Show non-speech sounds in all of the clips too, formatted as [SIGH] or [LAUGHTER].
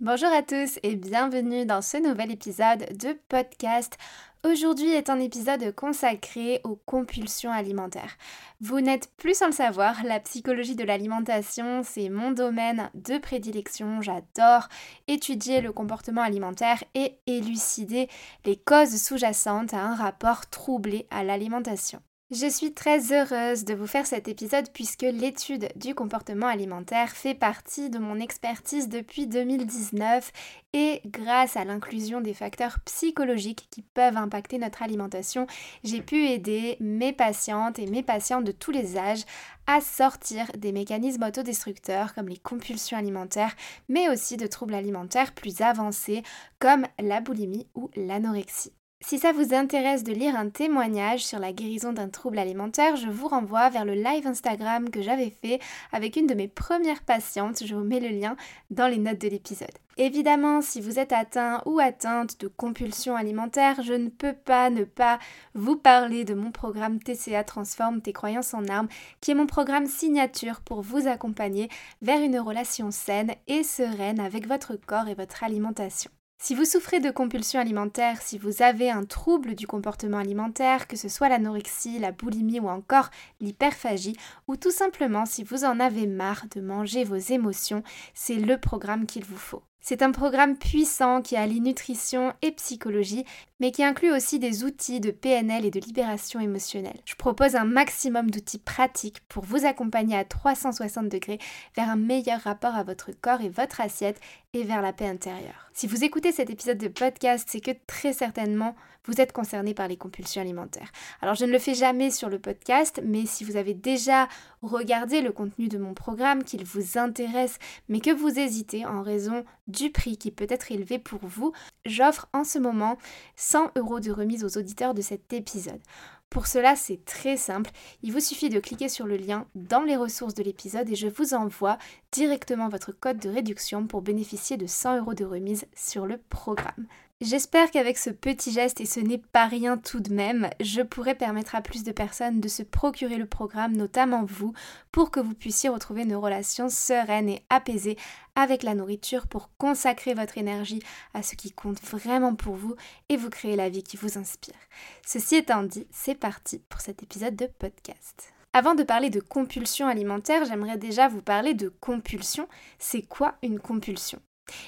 Bonjour à tous et bienvenue dans ce nouvel épisode de podcast. Aujourd'hui est un épisode consacré aux compulsions alimentaires. Vous n'êtes plus sans le savoir, la psychologie de l'alimentation, c'est mon domaine de prédilection. J'adore étudier le comportement alimentaire et élucider les causes sous-jacentes à un rapport troublé à l'alimentation. Je suis très heureuse de vous faire cet épisode puisque l'étude du comportement alimentaire fait partie de mon expertise depuis 2019 et grâce à l'inclusion des facteurs psychologiques qui peuvent impacter notre alimentation, j'ai pu aider mes patientes et mes patients de tous les âges à sortir des mécanismes autodestructeurs comme les compulsions alimentaires, mais aussi de troubles alimentaires plus avancés comme la boulimie ou l'anorexie. Si ça vous intéresse de lire un témoignage sur la guérison d'un trouble alimentaire, je vous renvoie vers le live Instagram que j'avais fait avec une de mes premières patientes. Je vous mets le lien dans les notes de l'épisode. Évidemment, si vous êtes atteint ou atteinte de compulsion alimentaire, je ne peux pas ne pas vous parler de mon programme TCA Transforme tes croyances en armes, qui est mon programme signature pour vous accompagner vers une relation saine et sereine avec votre corps et votre alimentation. Si vous souffrez de compulsions alimentaires, si vous avez un trouble du comportement alimentaire, que ce soit l'anorexie, la boulimie ou encore l'hyperphagie, ou tout simplement si vous en avez marre de manger vos émotions, c'est le programme qu'il vous faut. C'est un programme puissant qui allie nutrition et psychologie, mais qui inclut aussi des outils de PNL et de libération émotionnelle. Je propose un maximum d'outils pratiques pour vous accompagner à 360 degrés vers un meilleur rapport à votre corps et votre assiette et vers la paix intérieure. Si vous écoutez cet épisode de podcast, c'est que très certainement vous êtes concerné par les compulsions alimentaires. Alors je ne le fais jamais sur le podcast, mais si vous avez déjà regardé le contenu de mon programme, qu'il vous intéresse, mais que vous hésitez en raison du prix qui peut être élevé pour vous, j'offre en ce moment 100 euros de remise aux auditeurs de cet épisode. Pour cela, c'est très simple. Il vous suffit de cliquer sur le lien dans les ressources de l'épisode et je vous envoie directement votre code de réduction pour bénéficier de 100 euros de remise sur le programme. J'espère qu'avec ce petit geste, et ce n'est pas rien tout de même, je pourrai permettre à plus de personnes de se procurer le programme, notamment vous, pour que vous puissiez retrouver une relation sereine et apaisée avec la nourriture pour consacrer votre énergie à ce qui compte vraiment pour vous et vous créer la vie qui vous inspire. Ceci étant dit, c'est parti pour cet épisode de podcast. Avant de parler de compulsion alimentaire, j'aimerais déjà vous parler de compulsion. C'est quoi une compulsion?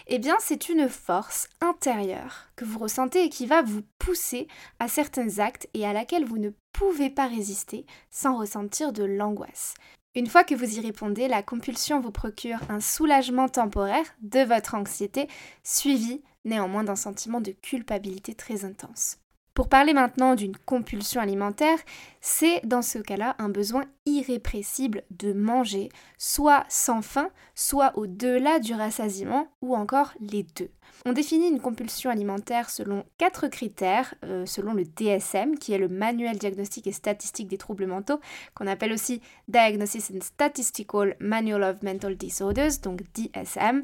Eh bien, c'est une force intérieure que vous ressentez et qui va vous pousser à certains actes et à laquelle vous ne pouvez pas résister sans ressentir de l'angoisse. Une fois que vous y répondez, la compulsion vous procure un soulagement temporaire de votre anxiété, suivi néanmoins d'un sentiment de culpabilité très intense. Pour parler maintenant d'une compulsion alimentaire, c'est dans ce cas-là un besoin irrépressible de manger, soit sans faim, soit au-delà du rassasiement, ou encore les deux. On définit une compulsion alimentaire selon quatre critères, euh, selon le DSM, qui est le manuel diagnostique et statistique des troubles mentaux, qu'on appelle aussi Diagnosis and Statistical Manual of Mental Disorders, donc DSM.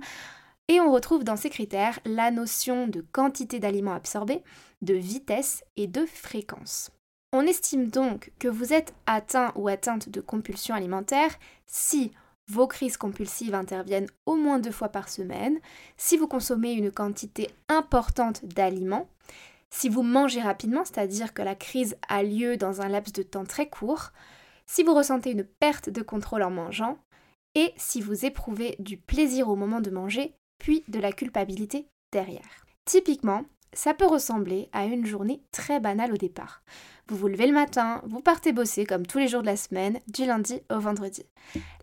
Et on retrouve dans ces critères la notion de quantité d'aliments absorbés, de vitesse et de fréquence. On estime donc que vous êtes atteint ou atteinte de compulsion alimentaire si vos crises compulsives interviennent au moins deux fois par semaine, si vous consommez une quantité importante d'aliments, si vous mangez rapidement, c'est-à-dire que la crise a lieu dans un laps de temps très court, si vous ressentez une perte de contrôle en mangeant, et si vous éprouvez du plaisir au moment de manger, puis de la culpabilité derrière. Typiquement, ça peut ressembler à une journée très banale au départ. Vous vous levez le matin, vous partez bosser comme tous les jours de la semaine, du lundi au vendredi.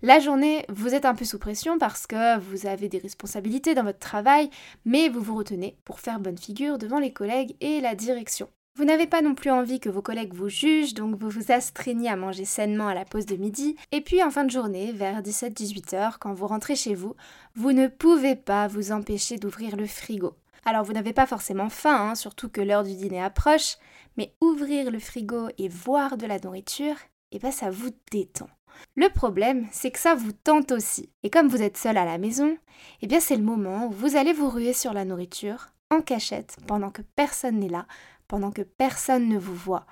La journée, vous êtes un peu sous pression parce que vous avez des responsabilités dans votre travail, mais vous vous retenez pour faire bonne figure devant les collègues et la direction. Vous n'avez pas non plus envie que vos collègues vous jugent, donc vous vous astreignez à manger sainement à la pause de midi. Et puis en fin de journée, vers 17-18 heures, quand vous rentrez chez vous, vous ne pouvez pas vous empêcher d'ouvrir le frigo. Alors vous n'avez pas forcément faim, hein, surtout que l'heure du dîner approche, mais ouvrir le frigo et voir de la nourriture, eh ben ça vous détend. Le problème, c'est que ça vous tente aussi. Et comme vous êtes seul à la maison, eh bien c'est le moment où vous allez vous ruer sur la nourriture en cachette pendant que personne n'est là, pendant que personne ne vous voit,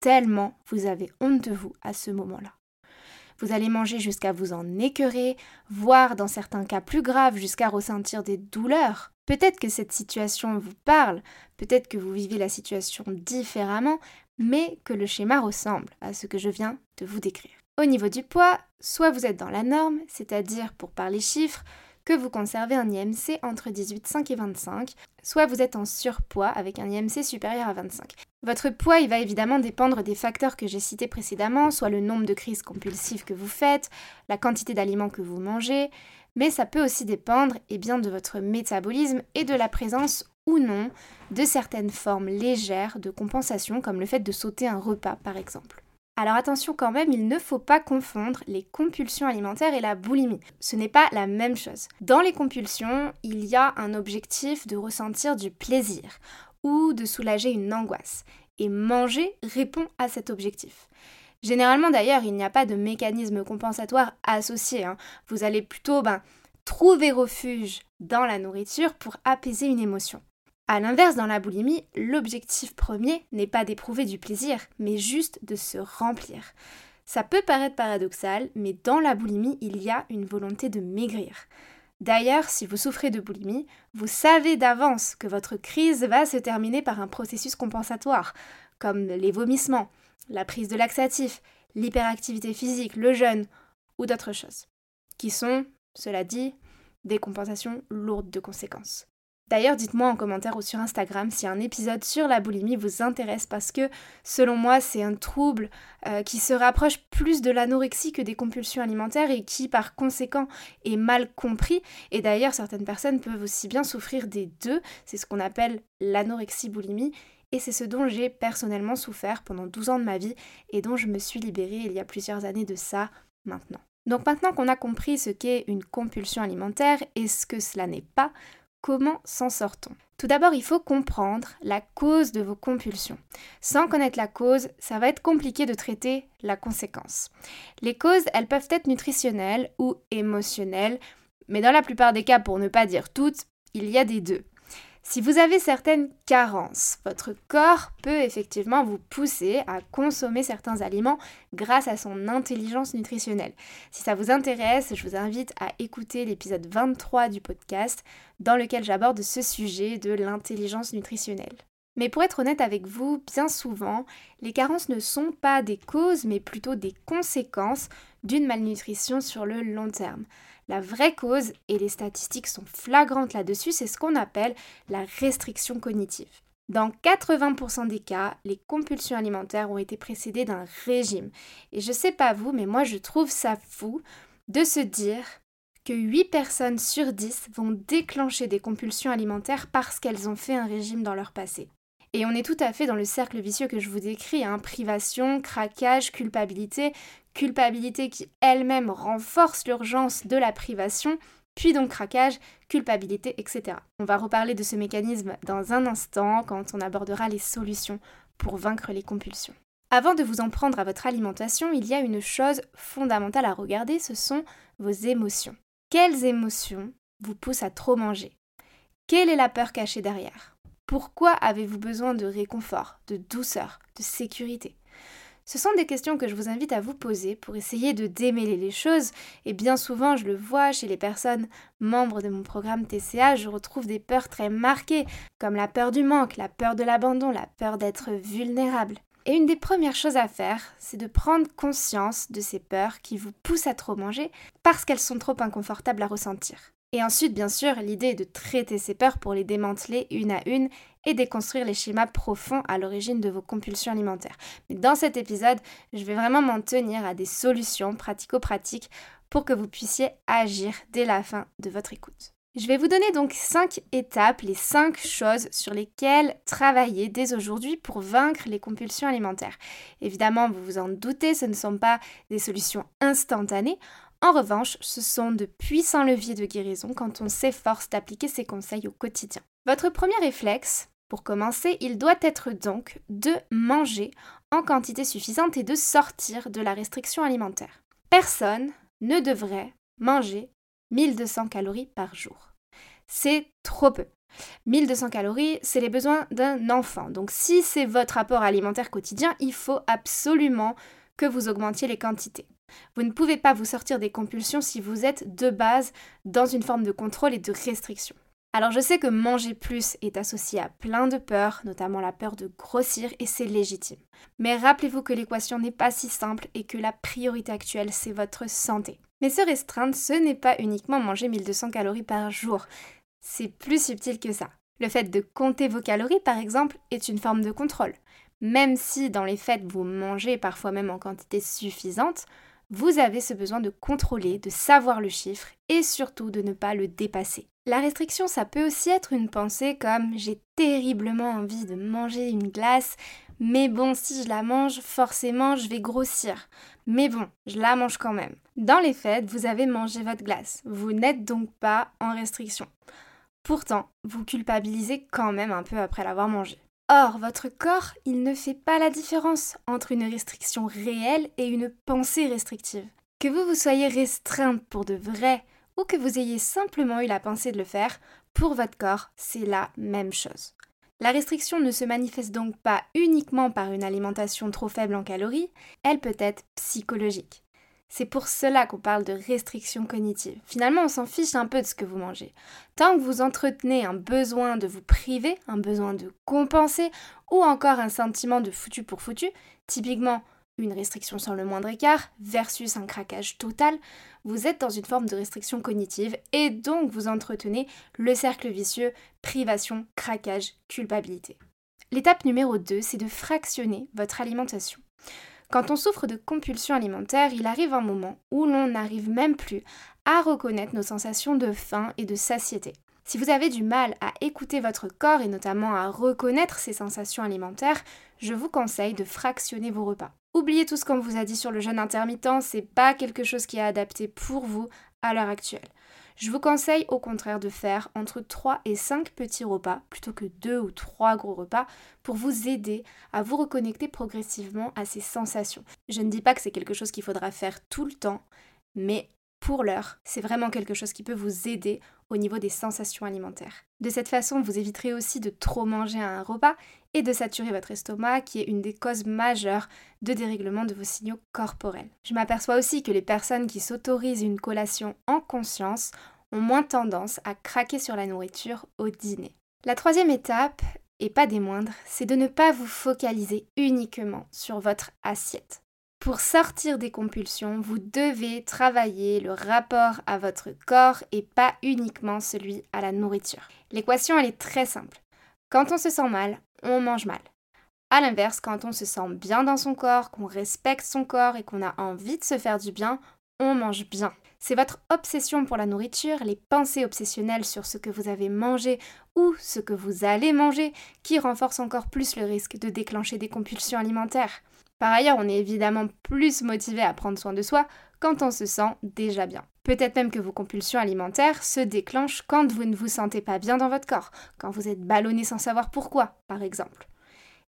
tellement vous avez honte de vous à ce moment-là. Vous allez manger jusqu'à vous en écœurer, voire dans certains cas plus graves jusqu'à ressentir des douleurs. Peut-être que cette situation vous parle, peut-être que vous vivez la situation différemment, mais que le schéma ressemble à ce que je viens de vous décrire. Au niveau du poids, soit vous êtes dans la norme, c'est-à-dire pour parler chiffres, que vous conservez un IMC entre 18,5 et 25, soit vous êtes en surpoids avec un IMC supérieur à 25. Votre poids, il va évidemment dépendre des facteurs que j'ai cités précédemment, soit le nombre de crises compulsives que vous faites, la quantité d'aliments que vous mangez, mais ça peut aussi dépendre eh bien, de votre métabolisme et de la présence ou non de certaines formes légères de compensation, comme le fait de sauter un repas par exemple. Alors attention quand même, il ne faut pas confondre les compulsions alimentaires et la boulimie. Ce n'est pas la même chose. Dans les compulsions, il y a un objectif de ressentir du plaisir ou de soulager une angoisse. Et manger répond à cet objectif. Généralement d'ailleurs, il n'y a pas de mécanisme compensatoire associé. Hein. Vous allez plutôt ben, trouver refuge dans la nourriture pour apaiser une émotion. A l'inverse, dans la boulimie, l'objectif premier n'est pas d'éprouver du plaisir, mais juste de se remplir. Ça peut paraître paradoxal, mais dans la boulimie, il y a une volonté de maigrir. D'ailleurs, si vous souffrez de boulimie, vous savez d'avance que votre crise va se terminer par un processus compensatoire, comme les vomissements, la prise de laxatifs, l'hyperactivité physique, le jeûne ou d'autres choses, qui sont, cela dit, des compensations lourdes de conséquences. D'ailleurs, dites-moi en commentaire ou sur Instagram si un épisode sur la boulimie vous intéresse parce que selon moi, c'est un trouble euh, qui se rapproche plus de l'anorexie que des compulsions alimentaires et qui par conséquent est mal compris. Et d'ailleurs, certaines personnes peuvent aussi bien souffrir des deux. C'est ce qu'on appelle l'anorexie-boulimie. Et c'est ce dont j'ai personnellement souffert pendant 12 ans de ma vie et dont je me suis libérée il y a plusieurs années de ça maintenant. Donc maintenant qu'on a compris ce qu'est une compulsion alimentaire et ce que cela n'est pas, Comment s'en sort-on Tout d'abord, il faut comprendre la cause de vos compulsions. Sans connaître la cause, ça va être compliqué de traiter la conséquence. Les causes, elles peuvent être nutritionnelles ou émotionnelles, mais dans la plupart des cas, pour ne pas dire toutes, il y a des deux. Si vous avez certaines carences, votre corps peut effectivement vous pousser à consommer certains aliments grâce à son intelligence nutritionnelle. Si ça vous intéresse, je vous invite à écouter l'épisode 23 du podcast dans lequel j'aborde ce sujet de l'intelligence nutritionnelle. Mais pour être honnête avec vous, bien souvent, les carences ne sont pas des causes, mais plutôt des conséquences d'une malnutrition sur le long terme. La vraie cause, et les statistiques sont flagrantes là-dessus, c'est ce qu'on appelle la restriction cognitive. Dans 80% des cas, les compulsions alimentaires ont été précédées d'un régime. Et je sais pas vous, mais moi je trouve ça fou de se dire que 8 personnes sur 10 vont déclencher des compulsions alimentaires parce qu'elles ont fait un régime dans leur passé. Et on est tout à fait dans le cercle vicieux que je vous décris, hein, privation, craquage, culpabilité, culpabilité qui elle-même renforce l'urgence de la privation, puis donc craquage, culpabilité, etc. On va reparler de ce mécanisme dans un instant quand on abordera les solutions pour vaincre les compulsions. Avant de vous en prendre à votre alimentation, il y a une chose fondamentale à regarder, ce sont vos émotions. Quelles émotions vous poussent à trop manger? Quelle est la peur cachée derrière? Pourquoi avez-vous besoin de réconfort, de douceur, de sécurité? Ce sont des questions que je vous invite à vous poser pour essayer de démêler les choses et bien souvent je le vois chez les personnes membres de mon programme TCA, je retrouve des peurs très marquées comme la peur du manque, la peur de l'abandon, la peur d'être vulnérable. Et une des premières choses à faire, c'est de prendre conscience de ces peurs qui vous poussent à trop manger parce qu'elles sont trop inconfortables à ressentir. Et ensuite, bien sûr, l'idée est de traiter ces peurs pour les démanteler une à une et déconstruire les schémas profonds à l'origine de vos compulsions alimentaires. Mais dans cet épisode, je vais vraiment m'en tenir à des solutions pratico-pratiques pour que vous puissiez agir dès la fin de votre écoute. Je vais vous donner donc 5 étapes, les 5 choses sur lesquelles travailler dès aujourd'hui pour vaincre les compulsions alimentaires. Évidemment, vous vous en doutez, ce ne sont pas des solutions instantanées. En revanche, ce sont de puissants leviers de guérison quand on s'efforce d'appliquer ces conseils au quotidien. Votre premier réflexe, pour commencer, il doit être donc de manger en quantité suffisante et de sortir de la restriction alimentaire. Personne ne devrait manger 1200 calories par jour. C'est trop peu. 1200 calories, c'est les besoins d'un enfant. Donc si c'est votre apport alimentaire quotidien, il faut absolument que vous augmentiez les quantités. Vous ne pouvez pas vous sortir des compulsions si vous êtes de base dans une forme de contrôle et de restriction. Alors je sais que manger plus est associé à plein de peurs, notamment la peur de grossir, et c'est légitime. Mais rappelez-vous que l'équation n'est pas si simple et que la priorité actuelle, c'est votre santé. Mais se restreindre, ce n'est pas uniquement manger 1200 calories par jour. C'est plus subtil que ça. Le fait de compter vos calories, par exemple, est une forme de contrôle. Même si dans les faits vous mangez parfois même en quantité suffisante, vous avez ce besoin de contrôler, de savoir le chiffre et surtout de ne pas le dépasser. La restriction, ça peut aussi être une pensée comme j'ai terriblement envie de manger une glace, mais bon, si je la mange, forcément, je vais grossir. Mais bon, je la mange quand même. Dans les faits, vous avez mangé votre glace. Vous n'êtes donc pas en restriction. Pourtant, vous culpabilisez quand même un peu après l'avoir mangé. Or, votre corps, il ne fait pas la différence entre une restriction réelle et une pensée restrictive. Que vous vous soyez restreinte pour de vrai ou que vous ayez simplement eu la pensée de le faire, pour votre corps, c'est la même chose. La restriction ne se manifeste donc pas uniquement par une alimentation trop faible en calories, elle peut être psychologique. C'est pour cela qu'on parle de restriction cognitive. Finalement, on s'en fiche un peu de ce que vous mangez. Tant que vous entretenez un besoin de vous priver, un besoin de compenser, ou encore un sentiment de foutu pour foutu, typiquement une restriction sans le moindre écart versus un craquage total, vous êtes dans une forme de restriction cognitive et donc vous entretenez le cercle vicieux privation, craquage, culpabilité. L'étape numéro 2, c'est de fractionner votre alimentation. Quand on souffre de compulsion alimentaire, il arrive un moment où l'on n'arrive même plus à reconnaître nos sensations de faim et de satiété. Si vous avez du mal à écouter votre corps et notamment à reconnaître ces sensations alimentaires, je vous conseille de fractionner vos repas. Oubliez tout ce qu'on vous a dit sur le jeûne intermittent, c'est pas quelque chose qui est adapté pour vous à l'heure actuelle. Je vous conseille au contraire de faire entre 3 et 5 petits repas plutôt que 2 ou 3 gros repas pour vous aider à vous reconnecter progressivement à ces sensations. Je ne dis pas que c'est quelque chose qu'il faudra faire tout le temps, mais pour l'heure, c'est vraiment quelque chose qui peut vous aider au niveau des sensations alimentaires. De cette façon, vous éviterez aussi de trop manger à un repas et de saturer votre estomac, qui est une des causes majeures de dérèglement de vos signaux corporels. Je m'aperçois aussi que les personnes qui s'autorisent une collation en conscience ont moins tendance à craquer sur la nourriture au dîner. La troisième étape, et pas des moindres, c'est de ne pas vous focaliser uniquement sur votre assiette. Pour sortir des compulsions, vous devez travailler le rapport à votre corps et pas uniquement celui à la nourriture. L'équation, elle est très simple. Quand on se sent mal, on mange mal. A l'inverse, quand on se sent bien dans son corps, qu'on respecte son corps et qu'on a envie de se faire du bien, on mange bien. C'est votre obsession pour la nourriture, les pensées obsessionnelles sur ce que vous avez mangé ou ce que vous allez manger qui renforcent encore plus le risque de déclencher des compulsions alimentaires. Par ailleurs, on est évidemment plus motivé à prendre soin de soi quand on se sent déjà bien. Peut-être même que vos compulsions alimentaires se déclenchent quand vous ne vous sentez pas bien dans votre corps, quand vous êtes ballonné sans savoir pourquoi, par exemple.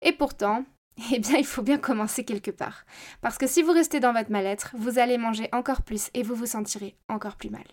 Et pourtant, [LAUGHS] eh bien, il faut bien commencer quelque part. Parce que si vous restez dans votre mal-être, vous allez manger encore plus et vous vous sentirez encore plus mal.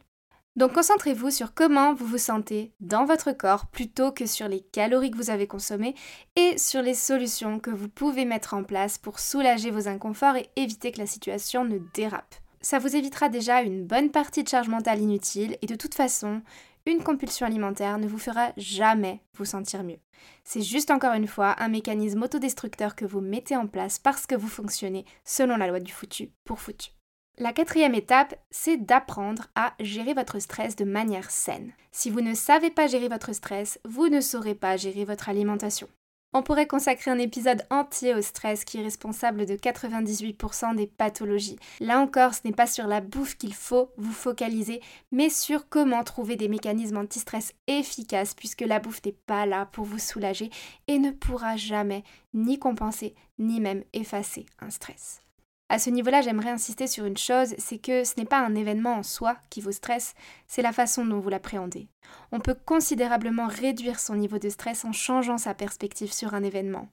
Donc concentrez-vous sur comment vous vous sentez dans votre corps plutôt que sur les calories que vous avez consommées et sur les solutions que vous pouvez mettre en place pour soulager vos inconforts et éviter que la situation ne dérape. Ça vous évitera déjà une bonne partie de charge mentale inutile et de toute façon, une compulsion alimentaire ne vous fera jamais vous sentir mieux. C'est juste encore une fois un mécanisme autodestructeur que vous mettez en place parce que vous fonctionnez selon la loi du foutu pour foutu. La quatrième étape, c'est d'apprendre à gérer votre stress de manière saine. Si vous ne savez pas gérer votre stress, vous ne saurez pas gérer votre alimentation. On pourrait consacrer un épisode entier au stress qui est responsable de 98% des pathologies. Là encore, ce n'est pas sur la bouffe qu'il faut vous focaliser, mais sur comment trouver des mécanismes anti-stress efficaces puisque la bouffe n'est pas là pour vous soulager et ne pourra jamais ni compenser ni même effacer un stress. À ce niveau-là, j'aimerais insister sur une chose, c'est que ce n'est pas un événement en soi qui vous stresse, c'est la façon dont vous l'appréhendez. On peut considérablement réduire son niveau de stress en changeant sa perspective sur un événement.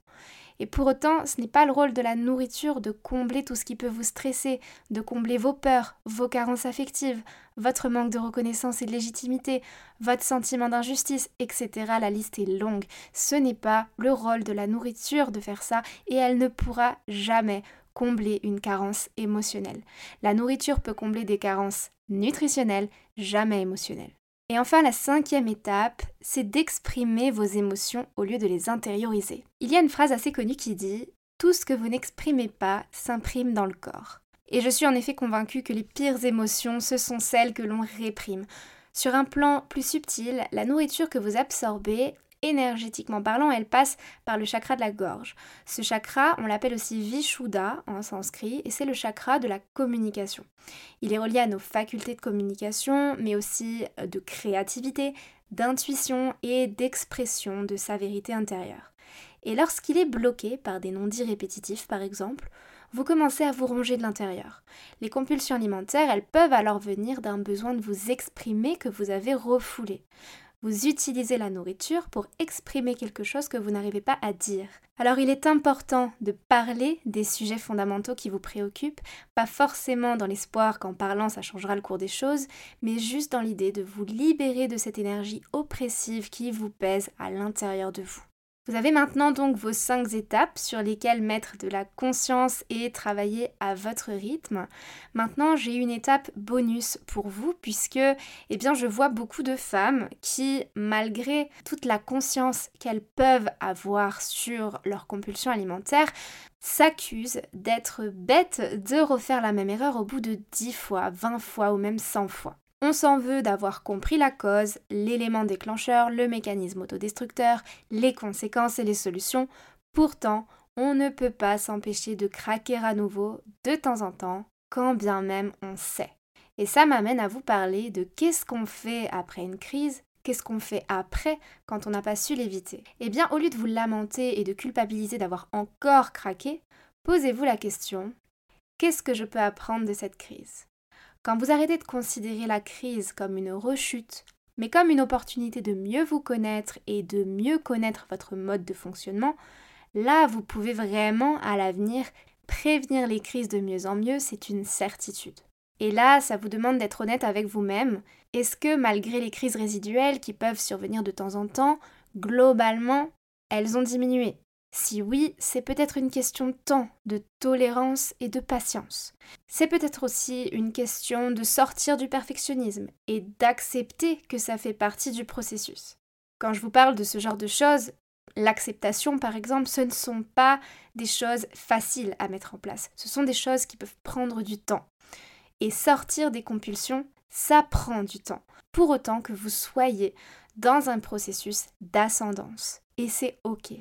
Et pour autant, ce n'est pas le rôle de la nourriture de combler tout ce qui peut vous stresser, de combler vos peurs, vos carences affectives, votre manque de reconnaissance et de légitimité, votre sentiment d'injustice, etc. La liste est longue. Ce n'est pas le rôle de la nourriture de faire ça et elle ne pourra jamais combler une carence émotionnelle. La nourriture peut combler des carences nutritionnelles, jamais émotionnelles. Et enfin, la cinquième étape, c'est d'exprimer vos émotions au lieu de les intérioriser. Il y a une phrase assez connue qui dit Tout ce que vous n'exprimez pas s'imprime dans le corps. Et je suis en effet convaincue que les pires émotions, ce sont celles que l'on réprime. Sur un plan plus subtil, la nourriture que vous absorbez, énergétiquement parlant, elle passe par le chakra de la gorge. Ce chakra, on l'appelle aussi Vishuddha en sanskrit, et c'est le chakra de la communication. Il est relié à nos facultés de communication, mais aussi euh, de créativité, d'intuition et d'expression de sa vérité intérieure. Et lorsqu'il est bloqué par des non-dits répétitifs, par exemple, vous commencez à vous ronger de l'intérieur. Les compulsions alimentaires, elles peuvent alors venir d'un besoin de vous exprimer que vous avez refoulé. Vous utilisez la nourriture pour exprimer quelque chose que vous n'arrivez pas à dire. Alors il est important de parler des sujets fondamentaux qui vous préoccupent, pas forcément dans l'espoir qu'en parlant ça changera le cours des choses, mais juste dans l'idée de vous libérer de cette énergie oppressive qui vous pèse à l'intérieur de vous. Vous avez maintenant donc vos cinq étapes sur lesquelles mettre de la conscience et travailler à votre rythme. Maintenant, j'ai une étape bonus pour vous puisque eh bien, je vois beaucoup de femmes qui, malgré toute la conscience qu'elles peuvent avoir sur leur compulsion alimentaire, s'accusent d'être bêtes de refaire la même erreur au bout de 10 fois, 20 fois ou même 100 fois. On s'en veut d'avoir compris la cause, l'élément déclencheur, le mécanisme autodestructeur, les conséquences et les solutions. Pourtant, on ne peut pas s'empêcher de craquer à nouveau de temps en temps, quand bien même on sait. Et ça m'amène à vous parler de qu'est-ce qu'on fait après une crise, qu'est-ce qu'on fait après quand on n'a pas su l'éviter. Eh bien, au lieu de vous lamenter et de culpabiliser d'avoir encore craqué, posez-vous la question, qu'est-ce que je peux apprendre de cette crise? Quand vous arrêtez de considérer la crise comme une rechute, mais comme une opportunité de mieux vous connaître et de mieux connaître votre mode de fonctionnement, là vous pouvez vraiment à l'avenir prévenir les crises de mieux en mieux, c'est une certitude. Et là, ça vous demande d'être honnête avec vous-même. Est-ce que malgré les crises résiduelles qui peuvent survenir de temps en temps, globalement, elles ont diminué? Si oui, c'est peut-être une question de temps, de tolérance et de patience. C'est peut-être aussi une question de sortir du perfectionnisme et d'accepter que ça fait partie du processus. Quand je vous parle de ce genre de choses, l'acceptation par exemple, ce ne sont pas des choses faciles à mettre en place. Ce sont des choses qui peuvent prendre du temps. Et sortir des compulsions, ça prend du temps. Pour autant que vous soyez dans un processus d'ascendance. Et c'est OK.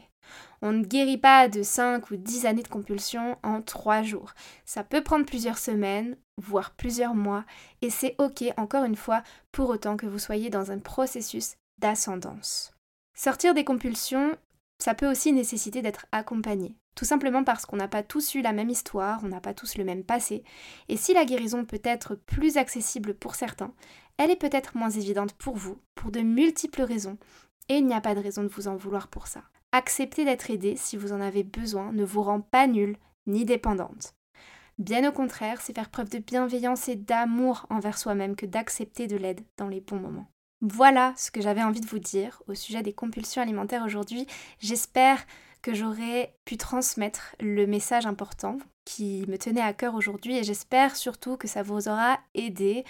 On ne guérit pas de 5 ou 10 années de compulsion en 3 jours. Ça peut prendre plusieurs semaines, voire plusieurs mois, et c'est ok, encore une fois, pour autant que vous soyez dans un processus d'ascendance. Sortir des compulsions, ça peut aussi nécessiter d'être accompagné. Tout simplement parce qu'on n'a pas tous eu la même histoire, on n'a pas tous le même passé, et si la guérison peut être plus accessible pour certains, elle est peut-être moins évidente pour vous, pour de multiples raisons, et il n'y a pas de raison de vous en vouloir pour ça. Accepter d'être aidé si vous en avez besoin ne vous rend pas nulle ni dépendante. Bien au contraire, c'est faire preuve de bienveillance et d'amour envers soi-même que d'accepter de l'aide dans les bons moments. Voilà ce que j'avais envie de vous dire au sujet des compulsions alimentaires aujourd'hui. J'espère que j'aurai pu transmettre le message important qui me tenait à cœur aujourd'hui et j'espère surtout que ça vous aura aidé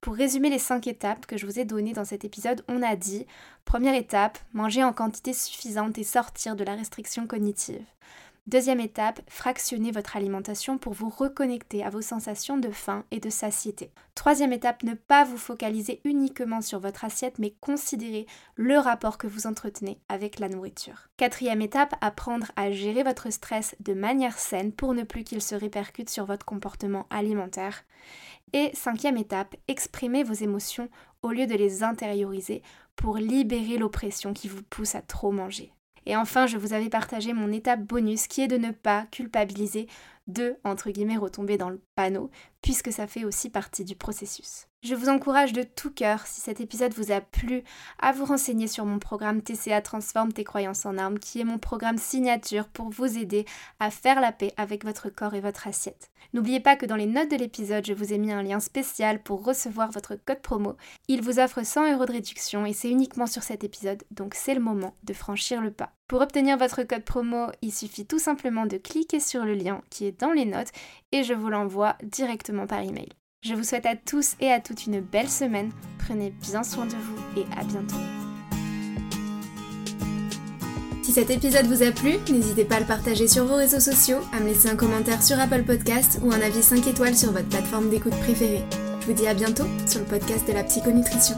pour résumer les 5 étapes que je vous ai données dans cet épisode, on a dit première étape, manger en quantité suffisante et sortir de la restriction cognitive. Deuxième étape, fractionnez votre alimentation pour vous reconnecter à vos sensations de faim et de satiété. Troisième étape, ne pas vous focaliser uniquement sur votre assiette, mais considérer le rapport que vous entretenez avec la nourriture. Quatrième étape, apprendre à gérer votre stress de manière saine pour ne plus qu'il se répercute sur votre comportement alimentaire. Et cinquième étape, exprimez vos émotions au lieu de les intérioriser pour libérer l'oppression qui vous pousse à trop manger. Et enfin, je vous avais partagé mon étape bonus qui est de ne pas culpabiliser de, entre guillemets, retomber dans le panneau, puisque ça fait aussi partie du processus. Je vous encourage de tout cœur, si cet épisode vous a plu, à vous renseigner sur mon programme TCA Transforme tes croyances en armes, qui est mon programme signature pour vous aider à faire la paix avec votre corps et votre assiette. N'oubliez pas que dans les notes de l'épisode, je vous ai mis un lien spécial pour recevoir votre code promo. Il vous offre 100 euros de réduction et c'est uniquement sur cet épisode, donc c'est le moment de franchir le pas. Pour obtenir votre code promo, il suffit tout simplement de cliquer sur le lien qui est dans les notes et je vous l'envoie par email. Je vous souhaite à tous et à toutes une belle semaine. Prenez bien soin de vous et à bientôt. Si cet épisode vous a plu, n'hésitez pas à le partager sur vos réseaux sociaux, à me laisser un commentaire sur Apple Podcast ou un avis 5 étoiles sur votre plateforme d'écoute préférée. Je vous dis à bientôt sur le podcast de la psychonutrition.